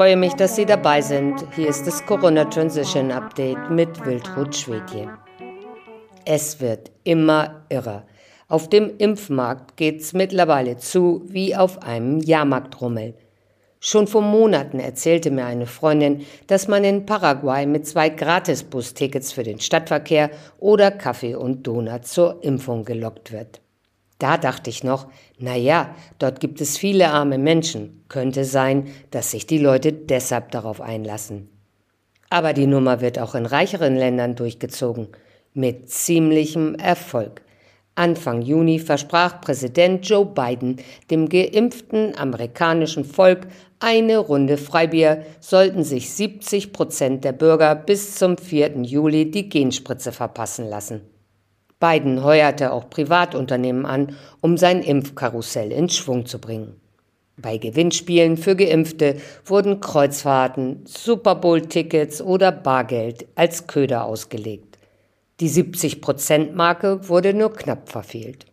freue mich, dass Sie dabei sind. Hier ist das Corona Transition Update mit Wildrut Schwedje. Es wird immer irrer. Auf dem Impfmarkt geht's mittlerweile zu wie auf einem Jahrmarktrummel. Schon vor Monaten erzählte mir eine Freundin, dass man in Paraguay mit zwei Gratis-Bus-Tickets für den Stadtverkehr oder Kaffee und Donut zur Impfung gelockt wird. Da dachte ich noch, na ja, dort gibt es viele arme Menschen. Könnte sein, dass sich die Leute deshalb darauf einlassen. Aber die Nummer wird auch in reicheren Ländern durchgezogen. Mit ziemlichem Erfolg. Anfang Juni versprach Präsident Joe Biden dem geimpften amerikanischen Volk eine Runde Freibier, sollten sich 70 Prozent der Bürger bis zum 4. Juli die Genspritze verpassen lassen. Biden heuerte auch Privatunternehmen an, um sein Impfkarussell in Schwung zu bringen. Bei Gewinnspielen für Geimpfte wurden Kreuzfahrten, Super Bowl-Tickets oder Bargeld als Köder ausgelegt. Die 70-Prozent-Marke wurde nur knapp verfehlt.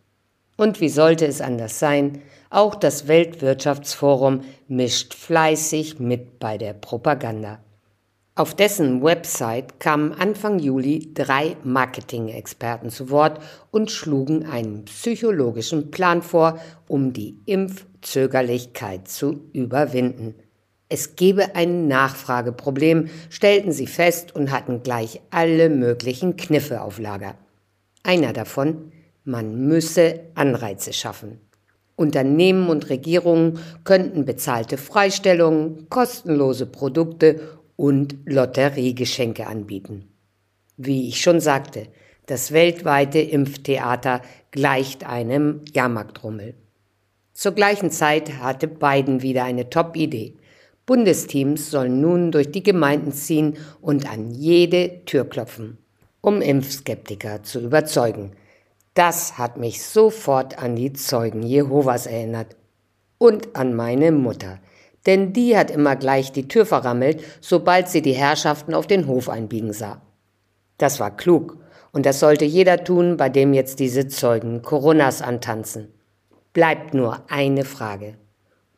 Und wie sollte es anders sein? Auch das Weltwirtschaftsforum mischt fleißig mit bei der Propaganda. Auf dessen Website kamen Anfang Juli drei Marketing-Experten zu Wort und schlugen einen psychologischen Plan vor, um die Impfzögerlichkeit zu überwinden. Es gebe ein Nachfrageproblem, stellten sie fest und hatten gleich alle möglichen Kniffe auf Lager. Einer davon, man müsse Anreize schaffen. Unternehmen und Regierungen könnten bezahlte Freistellungen, kostenlose Produkte und Lotteriegeschenke anbieten. Wie ich schon sagte, das weltweite Impftheater gleicht einem Jahrmarktrummel. Zur gleichen Zeit hatte Biden wieder eine Top-Idee. Bundesteams sollen nun durch die Gemeinden ziehen und an jede Tür klopfen, um Impfskeptiker zu überzeugen. Das hat mich sofort an die Zeugen Jehovas erinnert und an meine Mutter, denn die hat immer gleich die Tür verrammelt, sobald sie die Herrschaften auf den Hof einbiegen sah. Das war klug, und das sollte jeder tun, bei dem jetzt diese Zeugen Coronas antanzen. Bleibt nur eine Frage.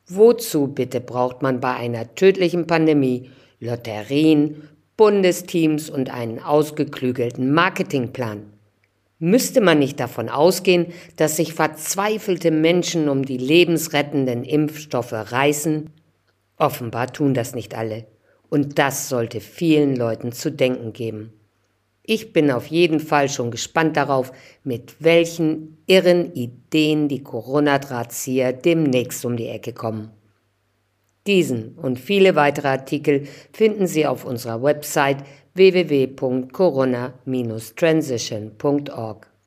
Wozu bitte braucht man bei einer tödlichen Pandemie Lotterien, Bundesteams und einen ausgeklügelten Marketingplan? Müsste man nicht davon ausgehen, dass sich verzweifelte Menschen um die lebensrettenden Impfstoffe reißen? Offenbar tun das nicht alle. Und das sollte vielen Leuten zu denken geben. Ich bin auf jeden Fall schon gespannt darauf, mit welchen irren Ideen die Corona-Drahtzieher demnächst um die Ecke kommen. Diesen und viele weitere Artikel finden Sie auf unserer Website www.corona-transition.org.